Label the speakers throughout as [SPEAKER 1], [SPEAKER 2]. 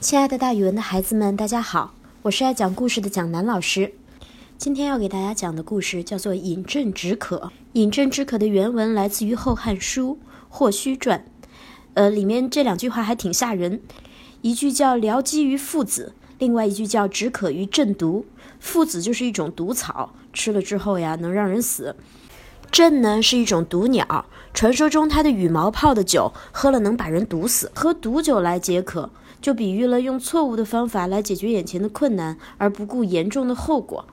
[SPEAKER 1] 亲爱的，大语文的孩子们，大家好，我是爱讲故事的蒋楠老师。今天要给大家讲的故事叫做《饮鸩止渴》。《饮鸩止渴》的原文来自于《后汉书·霍虚传》，呃，里面这两句话还挺吓人，一句叫“疗饥于附子”，另外一句叫“止渴于鸩毒”。附子就是一种毒草，吃了之后呀，能让人死。鸩呢是一种毒鸟，传说中它的羽毛泡的酒喝了能把人毒死，喝毒酒来解渴，就比喻了用错误的方法来解决眼前的困难，而不顾严重的后果。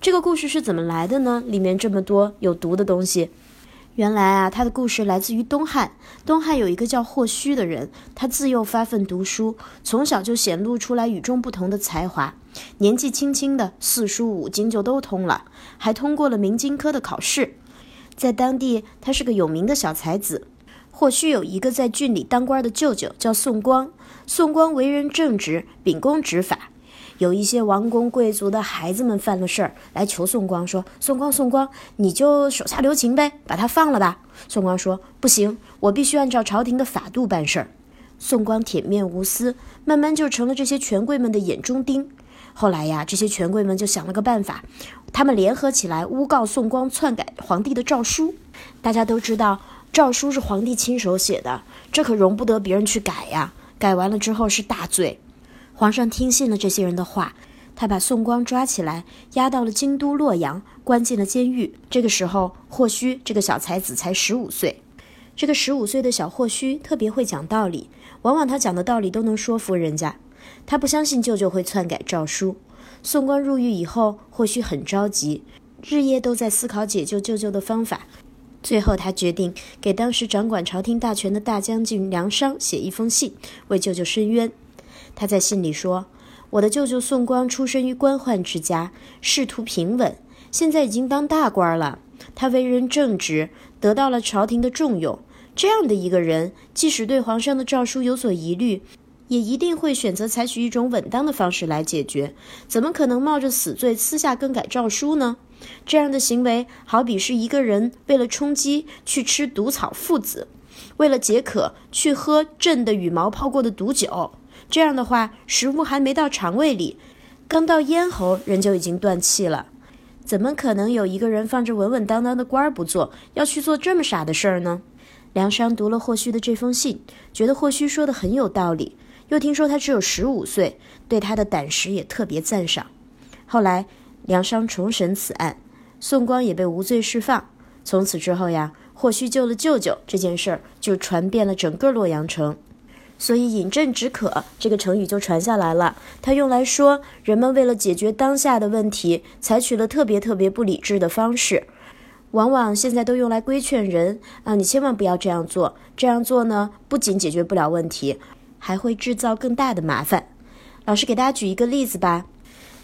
[SPEAKER 1] 这个故事是怎么来的呢？里面这么多有毒的东西，原来啊，他的故事来自于东汉。东汉有一个叫霍虚的人，他自幼发奋读书，从小就显露出来与众不同的才华，年纪轻轻的四书五经就都通了，还通过了明经科的考试。在当地，他是个有名的小才子。或许有一个在郡里当官的舅舅叫宋光，宋光为人正直，秉公执法。有一些王公贵族的孩子们犯了事儿，来求宋光说：“宋光，宋光，你就手下留情呗，把他放了吧。”宋光说：“不行，我必须按照朝廷的法度办事儿。”宋光铁面无私，慢慢就成了这些权贵们的眼中钉。后来呀，这些权贵们就想了个办法，他们联合起来诬告宋光篡改皇帝的诏书。大家都知道，诏书是皇帝亲手写的，这可容不得别人去改呀。改完了之后是大罪。皇上听信了这些人的话，他把宋光抓起来，押到了京都洛阳，关进了监狱。这个时候，霍虚这个小才子才十五岁。这个十五岁的小霍虚特别会讲道理，往往他讲的道理都能说服人家。他不相信舅舅会篡改诏书。宋光入狱以后，或许很着急，日夜都在思考解救舅舅的方法。最后，他决定给当时掌管朝廷大权的大将军梁商写一封信，为舅舅伸冤。他在信里说：“我的舅舅宋光出身于官宦之家，仕途平稳，现在已经当大官了。他为人正直，得到了朝廷的重用。这样的一个人，即使对皇上的诏书有所疑虑。”也一定会选择采取一种稳当的方式来解决，怎么可能冒着死罪私下更改诏书呢？这样的行为好比是一个人为了充饥去吃毒草附子，为了解渴去喝朕的羽毛泡过的毒酒。这样的话，食物还没到肠胃里，刚到咽喉，人就已经断气了。怎么可能有一个人放着稳稳当当的官儿不做，要去做这么傻的事儿呢？梁商读了霍虚的这封信，觉得霍虚说的很有道理。又听说他只有十五岁，对他的胆识也特别赞赏。后来梁商重审此案，宋光也被无罪释放。从此之后呀，霍虚救了舅舅这件事儿就传遍了整个洛阳城，所以“饮鸩止渴”这个成语就传下来了。它用来说人们为了解决当下的问题，采取了特别特别不理智的方式，往往现在都用来规劝人啊，你千万不要这样做。这样做呢，不仅解决不了问题。还会制造更大的麻烦。老师给大家举一个例子吧。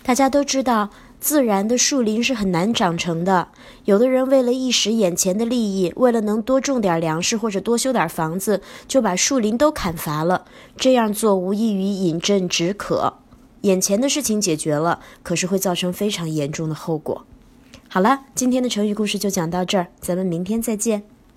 [SPEAKER 1] 大家都知道，自然的树林是很难长成的。有的人为了一时眼前的利益，为了能多种点粮食或者多修点房子，就把树林都砍伐了。这样做无异于饮鸩止渴。眼前的事情解决了，可是会造成非常严重的后果。好了，今天的成语故事就讲到这儿，咱们明天再见。